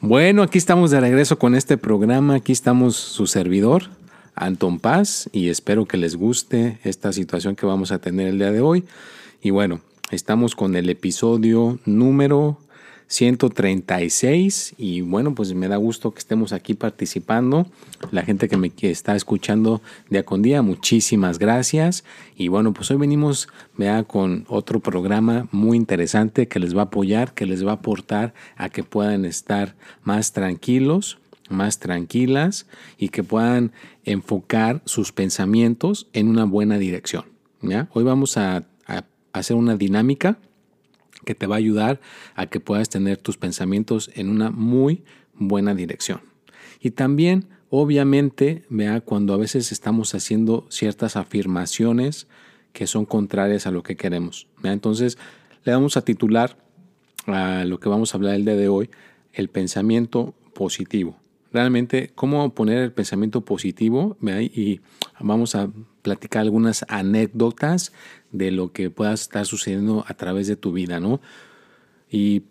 Bueno, aquí estamos de regreso con este programa. Aquí estamos su servidor, Anton Paz, y espero que les guste esta situación que vamos a tener el día de hoy. Y bueno, estamos con el episodio número 136 y bueno, pues me da gusto que estemos aquí participando. La gente que me está escuchando día con día, muchísimas gracias. Y bueno, pues hoy venimos vea, con otro programa muy interesante que les va a apoyar, que les va a aportar a que puedan estar más tranquilos, más tranquilas y que puedan enfocar sus pensamientos en una buena dirección. ¿ya? Hoy vamos a hacer una dinámica que te va a ayudar a que puedas tener tus pensamientos en una muy buena dirección. Y también, obviamente, vea cuando a veces estamos haciendo ciertas afirmaciones que son contrarias a lo que queremos. Entonces, le vamos a titular a lo que vamos a hablar el día de hoy, el pensamiento positivo. Realmente, cómo poner el pensamiento positivo, y vamos a platicar algunas anécdotas de lo que pueda estar sucediendo a través de tu vida, ¿no? Y,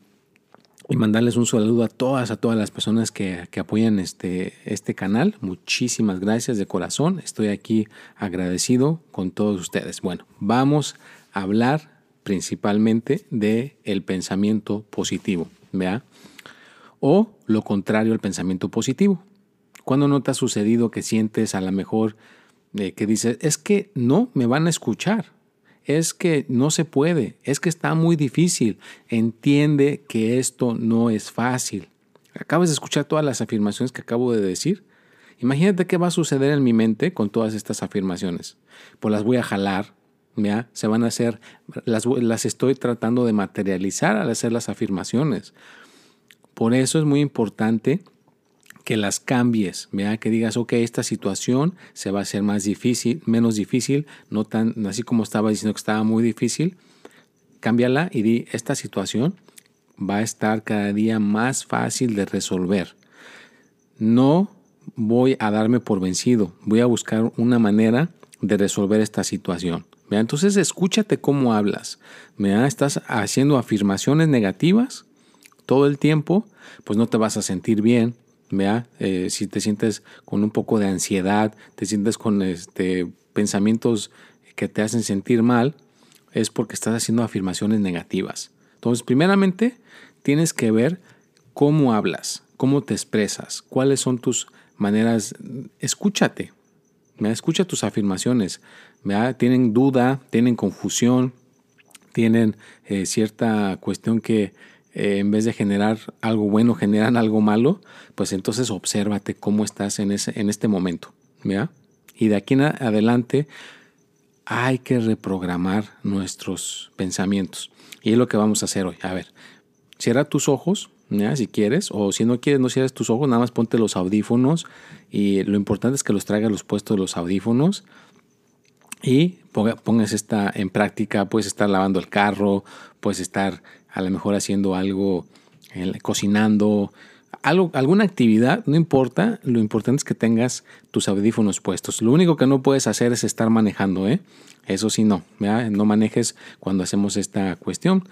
mandarles un saludo a todas, a todas las personas que, apoyan este, este canal. Muchísimas gracias de corazón. Estoy aquí agradecido con todos ustedes. Bueno, vamos a hablar principalmente de el pensamiento positivo, ¿vea? O lo contrario al pensamiento positivo. Cuando no te ha sucedido que sientes a lo mejor eh, que dices, es que no me van a escuchar, es que no se puede, es que está muy difícil. Entiende que esto no es fácil. Acabas de escuchar todas las afirmaciones que acabo de decir. Imagínate qué va a suceder en mi mente con todas estas afirmaciones. Pues las voy a jalar, ¿ya? Se van a hacer, las, las estoy tratando de materializar al hacer las afirmaciones. Por eso es muy importante que las cambies, vea que digas, ok, esta situación se va a hacer más difícil, menos difícil, no tan así como estaba diciendo que estaba muy difícil, cámbiala y di, esta situación va a estar cada día más fácil de resolver. No voy a darme por vencido, voy a buscar una manera de resolver esta situación. ¿vea? Entonces escúchate cómo hablas. ¿vea? Estás haciendo afirmaciones negativas todo el tiempo, pues no te vas a sentir bien, eh, si te sientes con un poco de ansiedad, te sientes con este, pensamientos que te hacen sentir mal, es porque estás haciendo afirmaciones negativas. Entonces, primeramente, tienes que ver cómo hablas, cómo te expresas, cuáles son tus maneras. Escúchate, escucha tus afirmaciones. Tienen duda, tienen confusión, tienen eh, cierta cuestión que eh, en vez de generar algo bueno, generan algo malo, pues entonces obsérvate cómo estás en, ese, en este momento. Y de aquí en adelante hay que reprogramar nuestros pensamientos. Y es lo que vamos a hacer hoy. A ver, cierra tus ojos, si quieres, o si no quieres, no cierres tus ojos, nada más ponte los audífonos. Y lo importante es que los traigas los puestos los audífonos y pongas esta en práctica. Puedes estar lavando el carro, puedes estar a lo mejor haciendo algo, cocinando, algo, alguna actividad, no importa, lo importante es que tengas tus audífonos puestos. Lo único que no puedes hacer es estar manejando, ¿eh? Eso sí, no, no manejes cuando hacemos esta cuestión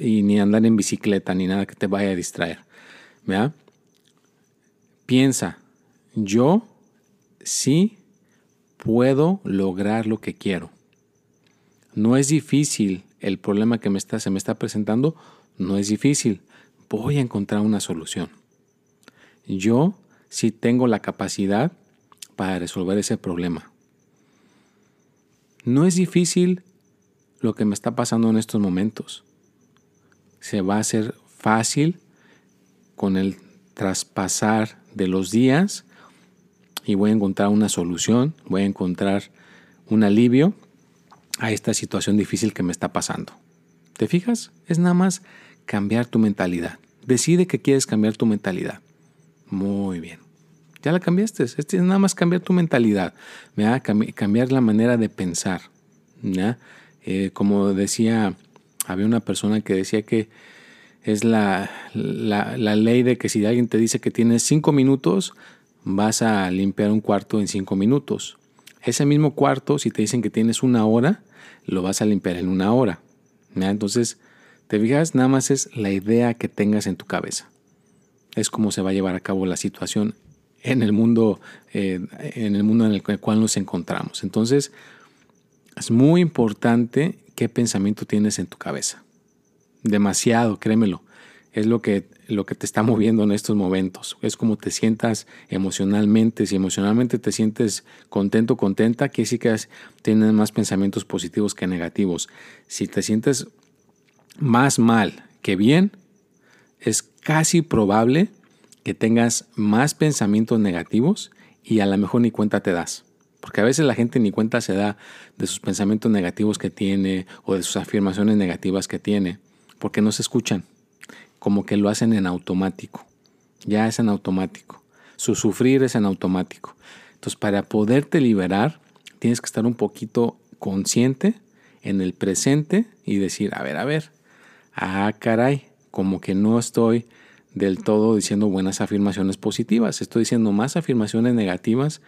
y ni andar en bicicleta ni nada que te vaya a distraer. Piensa, yo sí puedo lograr lo que quiero. No es difícil el problema que me está, se me está presentando no es difícil. Voy a encontrar una solución. Yo sí tengo la capacidad para resolver ese problema. No es difícil lo que me está pasando en estos momentos. Se va a hacer fácil con el traspasar de los días y voy a encontrar una solución, voy a encontrar un alivio a esta situación difícil que me está pasando. ¿Te fijas? Es nada más cambiar tu mentalidad. Decide que quieres cambiar tu mentalidad. Muy bien. Ya la cambiaste. Este es nada más cambiar tu mentalidad. cambiar la manera de pensar. Eh, como decía, había una persona que decía que es la, la, ley de que si alguien te dice que tienes cinco minutos, vas a limpiar un cuarto en cinco minutos. Ese mismo cuarto, si te dicen que tienes una hora, lo vas a limpiar en una hora. Entonces, te fijas, nada más es la idea que tengas en tu cabeza. Es como se va a llevar a cabo la situación en el mundo, eh, en el mundo en el cual nos encontramos. Entonces, es muy importante qué pensamiento tienes en tu cabeza. Demasiado, créemelo. Es lo que, lo que te está moviendo en estos momentos. Es como te sientas emocionalmente. Si emocionalmente te sientes contento, contenta, quiere decir que tienes más pensamientos positivos que negativos. Si te sientes más mal que bien, es casi probable que tengas más pensamientos negativos y a lo mejor ni cuenta te das. Porque a veces la gente ni cuenta se da de sus pensamientos negativos que tiene o de sus afirmaciones negativas que tiene, porque no se escuchan, como que lo hacen en automático. Ya es en automático. Su sufrir es en automático. Entonces, para poderte liberar, tienes que estar un poquito consciente en el presente y decir, a ver, a ver, ah, caray, como que no estoy del todo diciendo buenas afirmaciones positivas, estoy diciendo más afirmaciones negativas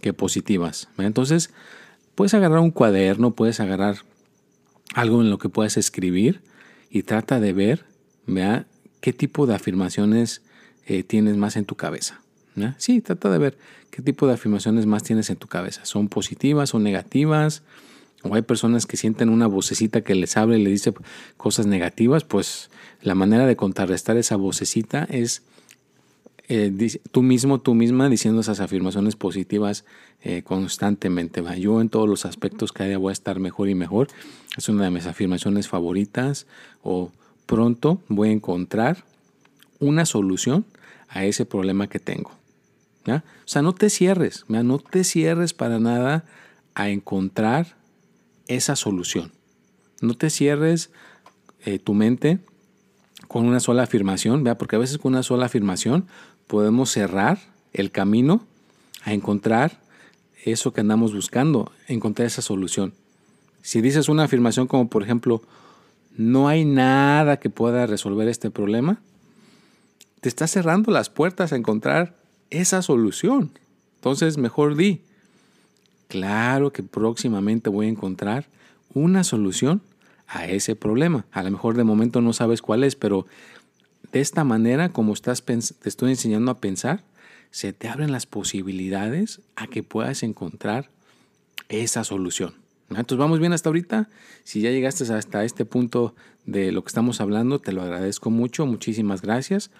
que positivas. Entonces, puedes agarrar un cuaderno, puedes agarrar algo en lo que puedas escribir y trata de ver ¿vea? Qué tipo de afirmaciones eh, tienes más en tu cabeza. Sí, trata de ver qué tipo de afirmaciones más tienes en tu cabeza. ¿Son positivas o negativas? O hay personas que sienten una vocecita que les habla y les dice cosas negativas, pues la manera de contrarrestar esa vocecita es eh, tú mismo, tú misma diciendo esas afirmaciones positivas eh, constantemente. ¿va? Yo en todos los aspectos cada día voy a estar mejor y mejor. Es una de mis afirmaciones favoritas. O pronto voy a encontrar una solución a ese problema que tengo. O sea, no te cierres, no te cierres para nada a encontrar esa solución. No te cierres eh, tu mente con una sola afirmación, porque a veces con una sola afirmación podemos cerrar el camino a encontrar eso que andamos buscando, encontrar esa solución. Si dices una afirmación como por ejemplo, no hay nada que pueda resolver este problema, te estás cerrando las puertas a encontrar esa solución. Entonces, mejor di, claro que próximamente voy a encontrar una solución a ese problema. A lo mejor de momento no sabes cuál es, pero de esta manera, como estás te estoy enseñando a pensar, se te abren las posibilidades a que puedas encontrar esa solución. Entonces vamos bien hasta ahorita. Si ya llegaste hasta este punto de lo que estamos hablando, te lo agradezco mucho. Muchísimas gracias.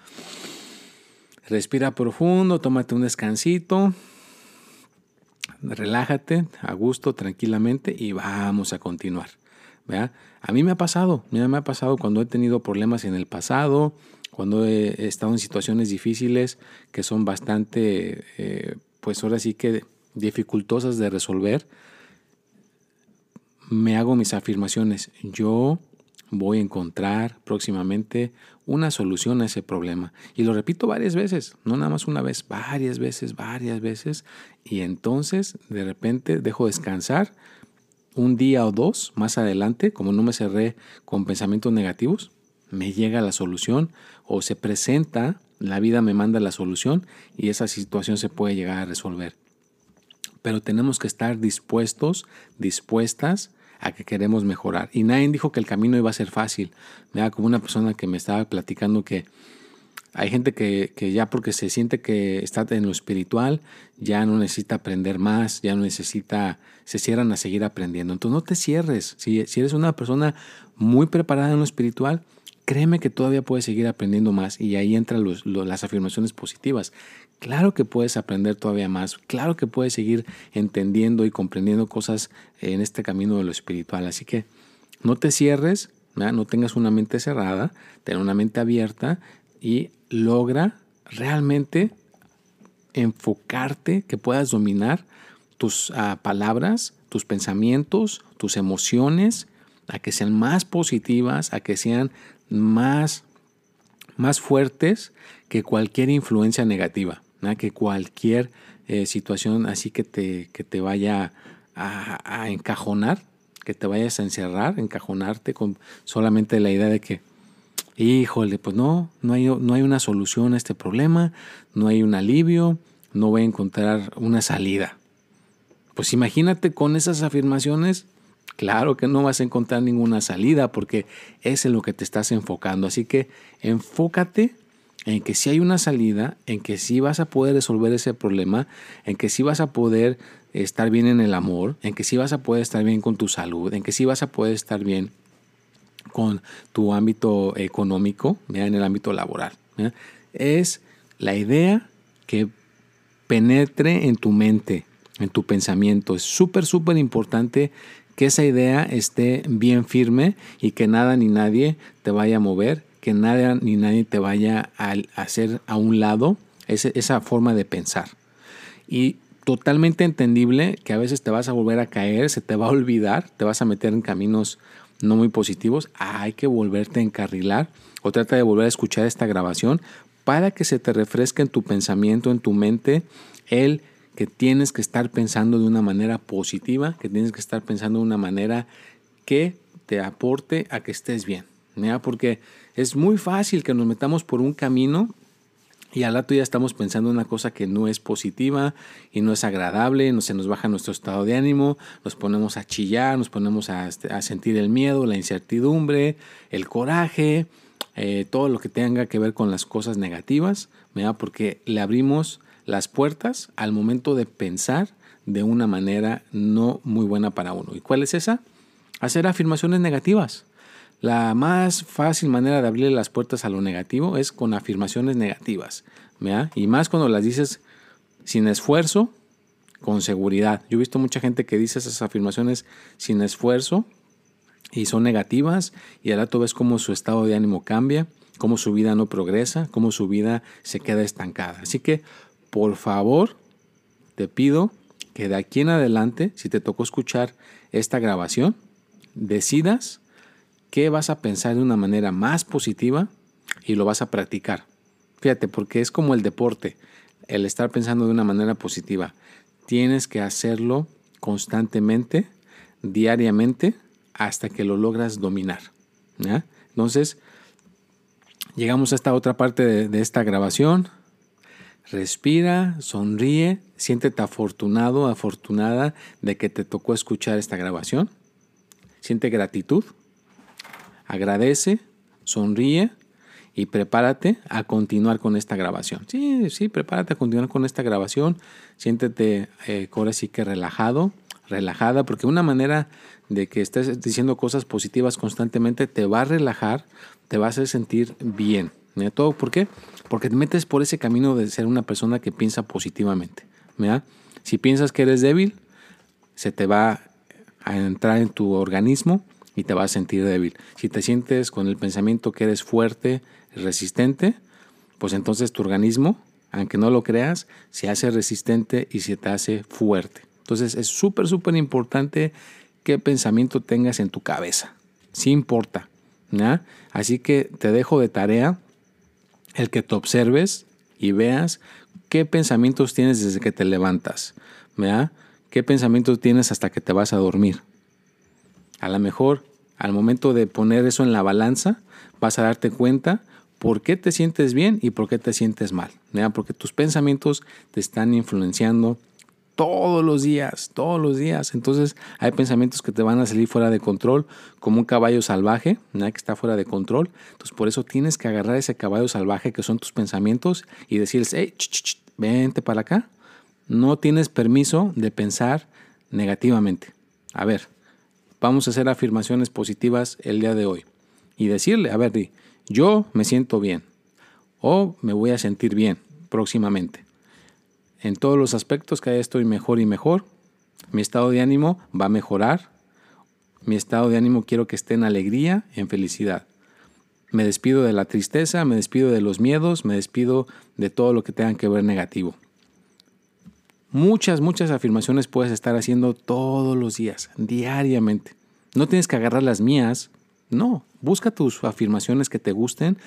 Respira profundo, tómate un descansito relájate a gusto, tranquilamente y vamos a continuar. A mí me ha pasado, me ha pasado cuando he tenido problemas en el pasado, cuando he estado en situaciones difíciles que son bastante, eh, pues ahora sí que dificultosas de resolver, me hago mis afirmaciones. Yo voy a encontrar próximamente una solución a ese problema. Y lo repito varias veces, no nada más una vez, varias veces, varias veces. Y entonces de repente dejo descansar un día o dos más adelante, como no me cerré con pensamientos negativos, me llega la solución o se presenta, la vida me manda la solución y esa situación se puede llegar a resolver. Pero tenemos que estar dispuestos, dispuestas a que queremos mejorar. Y nadie dijo que el camino iba a ser fácil. da como una persona que me estaba platicando que hay gente que, ya porque se siente que está en lo espiritual, ya no necesita aprender más, ya no necesita, se cierran a seguir aprendiendo. Entonces no te cierres. Si, si eres una persona muy preparada en lo espiritual, créeme que todavía puedes seguir aprendiendo más y ahí entran las afirmaciones positivas. Claro que puedes aprender todavía más, claro que puedes seguir entendiendo y comprendiendo cosas en este camino de lo espiritual. Así que no te cierres, no tengas una mente cerrada, ten una mente abierta y logra realmente enfocarte, que puedas dominar tus ah, palabras, tus pensamientos, tus emociones, a que sean más positivas, a que sean más más fuertes que cualquier influencia negativa, que cualquier eh, situación así que te, que te vaya a, encajonar, que te vayas a encerrar, encajonarte con solamente la idea de que, híjole, pues no, no hay, no hay una solución a este problema, no hay un alivio, no voy a encontrar una salida. Pues imagínate con esas afirmaciones, claro que no vas a encontrar ninguna salida porque es en lo que te estás enfocando. Así que enfócate en que si hay una salida, en que sí vas a poder resolver ese problema, en que sí vas a poder estar bien en el amor, en que sí vas a poder estar bien con tu salud, en que sí vas a poder estar bien con tu ámbito económico, en el ámbito laboral. Es la idea que penetre en tu mente, en tu pensamiento. Es súper, súper importante que esa idea esté bien firme y que nada ni nadie te vaya a mover que nada ni nadie te vaya a hacer a un lado esa forma de pensar. Y totalmente entendible que a veces te vas a volver a caer, se te va a olvidar, te vas a meter en caminos no muy positivos, hay que volverte a encarrilar o trata de volver a escuchar esta grabación para que se te refresque en tu pensamiento, en tu mente, el que tienes que estar pensando de una manera positiva, que tienes que estar pensando de una manera que te aporte a que estés bien. Porque es muy fácil que nos metamos por un camino y al rato ya estamos pensando una cosa que no es positiva y no es agradable, no se nos baja nuestro estado de ánimo, nos ponemos a chillar, nos ponemos a, este, sentir el miedo, la incertidumbre, el coraje, eh, todo lo que tenga que ver con las cosas negativas, porque le abrimos las puertas al momento de pensar de una manera no muy buena para uno. ¿Y cuál es esa? Hacer afirmaciones negativas. La más fácil manera de abrirle las puertas a lo negativo es con afirmaciones negativas. Y más cuando las dices sin esfuerzo, con seguridad. Yo he visto mucha gente que dice esas afirmaciones sin esfuerzo y son negativas y al rato ves cómo su estado de ánimo cambia, cómo su vida no progresa, cómo su vida se queda estancada. Así que, por favor, te pido que de aquí en adelante, si te tocó escuchar esta grabación, decidas qué vas a pensar de una manera más positiva y lo vas a practicar. Fíjate, porque es como el deporte, el estar pensando de una manera positiva. Tienes que hacerlo constantemente, diariamente, hasta que lo logras dominar. Entonces, llegamos a esta otra parte de, de esta grabación. Respira, sonríe, siéntete afortunado, afortunada de que te tocó escuchar esta grabación. Siente gratitud agradece, sonríe y prepárate a continuar con esta grabación. Sí, sí, prepárate a continuar con esta grabación. Siéntete eh, ahora sí que relajado, relajada, porque una manera de que estés diciendo cosas positivas constantemente te va a relajar, te va a hacer sentir bien. ¿Todo por qué? Porque te metes por ese camino de ser una persona que piensa positivamente. Si piensas que eres débil, se te va a entrar en tu organismo y te vas a sentir débil. Si te sientes con el pensamiento que eres fuerte, resistente, pues entonces tu organismo, aunque no lo creas, se hace resistente y se te hace fuerte. Entonces es súper, súper importante qué pensamiento tengas en tu cabeza. Sí importa. Así que te dejo de tarea el que te observes y veas qué pensamientos tienes desde que te levantas. ¿Qué pensamientos tienes hasta que te vas a dormir? A lo mejor al momento de poner eso en la balanza, vas a darte cuenta por qué te sientes bien y por qué te sientes mal. Porque tus pensamientos te están influenciando todos los días, todos los días. Entonces hay pensamientos que te van a salir fuera de control, como un caballo salvaje, que está fuera de control. Entonces por eso tienes que agarrar ese caballo salvaje que son tus pensamientos y decirles, hey, vente para acá. No tienes permiso de pensar negativamente. A ver, vamos a hacer afirmaciones positivas el día de hoy y decirle, a ver, di, yo me siento bien o me voy a sentir bien próximamente. En todos los aspectos cada estoy mejor y mejor. Mi estado de ánimo va a mejorar. Mi estado de ánimo quiero que esté en alegría, en felicidad. Me despido de la tristeza, me despido de los miedos, me despido de todo lo que tenga que ver negativo. Muchas, muchas afirmaciones puedes estar haciendo todos los días, diariamente. No tienes que agarrar las mías, no, busca tus afirmaciones que te gusten,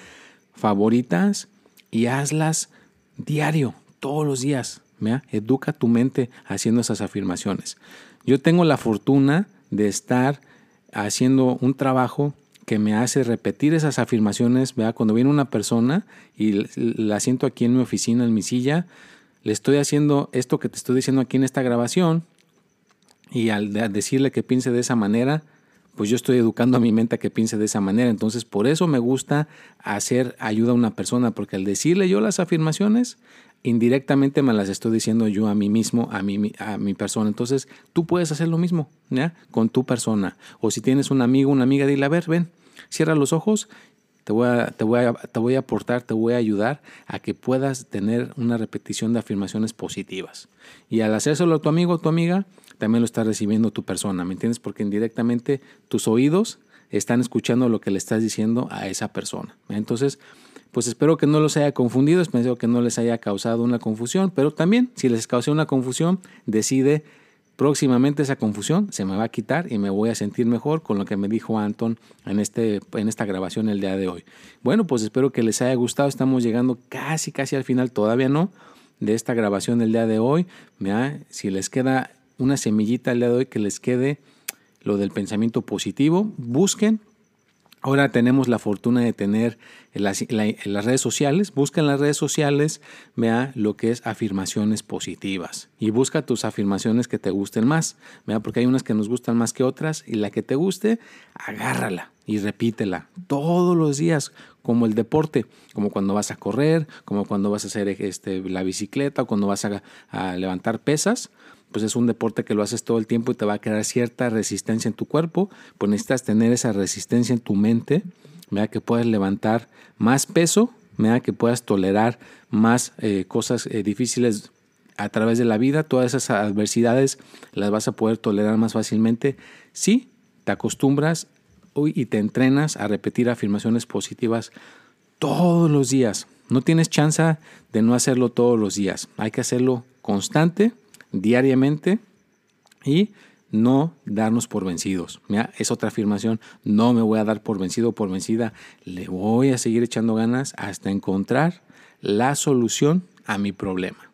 favoritas y hazlas diario, todos los días. Educa tu mente haciendo esas afirmaciones. Yo tengo la fortuna de estar haciendo un trabajo que me hace repetir esas afirmaciones, ¿verdad? Cuando viene una persona y la siento aquí en mi oficina, en mi silla, le estoy haciendo esto que te estoy diciendo aquí en esta grabación y al decirle que piense de esa manera, pues yo estoy educando a mi mente a que piense de esa manera. Entonces, por eso me gusta hacer ayuda a una persona, porque al decirle yo las afirmaciones, indirectamente me las estoy diciendo yo a mí mismo, a mi, a mi persona. Entonces, tú puedes hacer lo mismo, ¿ya? Con tu persona. O si tienes un amigo, una amiga, dile, a ver, ven, cierra los ojos, te voy, a, te, voy a, te voy a aportar, te voy a ayudar a que puedas tener una repetición de afirmaciones positivas. Y al hacérselo a tu amigo o tu amiga, también lo está recibiendo tu persona, ¿me entiendes? Porque indirectamente tus oídos están escuchando lo que le estás diciendo a esa persona. Entonces, pues espero que no los haya confundido, espero que no les haya causado una confusión, pero también si les causó una confusión, decide próximamente esa confusión se me va a quitar y me voy a sentir mejor con lo que me dijo Anton en, este, en esta grabación el día de hoy. Bueno, pues espero que les haya gustado, estamos llegando casi, casi al final, todavía no, de esta grabación del día de hoy. Si les queda una semillita el día de hoy, que les quede lo del pensamiento positivo, busquen Ahora tenemos la fortuna de tener en las, redes sociales. Busca en las redes sociales, vea lo que es afirmaciones positivas y busca tus afirmaciones que te gusten más, vea porque hay unas que nos gustan más que otras y la que te guste, agárrala y repítela todos los días, como el deporte, como cuando vas a correr, como cuando vas a hacer este, la bicicleta o cuando vas a levantar pesas pues es un deporte que lo haces todo el tiempo y te va a crear cierta resistencia en tu cuerpo, pues necesitas tener esa resistencia en tu mente, que puedas levantar más peso, que puedas tolerar más eh, cosas eh, difíciles a través de la vida, todas esas adversidades las vas a poder tolerar más fácilmente si te acostumbras y te entrenas a repetir afirmaciones positivas todos los días. No tienes chance de no hacerlo todos los días. Hay que hacerlo constante diariamente y no darnos por vencidos. es otra afirmación, no me voy a dar por vencido o por vencida, le voy a seguir echando ganas hasta encontrar la solución a mi problema.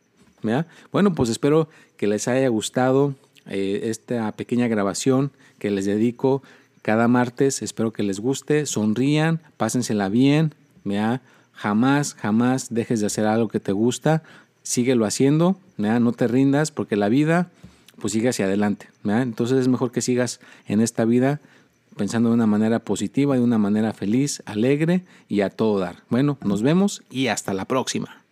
Bueno, pues espero que les haya gustado eh, esta pequeña grabación que les dedico cada martes. Espero que les guste, sonrían, pásensela bien. Jamás, jamás dejes de hacer algo que te gusta síguelo haciendo, no te rindas porque la vida pues sigue hacia adelante. Entonces es mejor que sigas en esta vida pensando de una manera positiva, de una manera feliz, alegre y a todo dar. Bueno, nos vemos y hasta la próxima.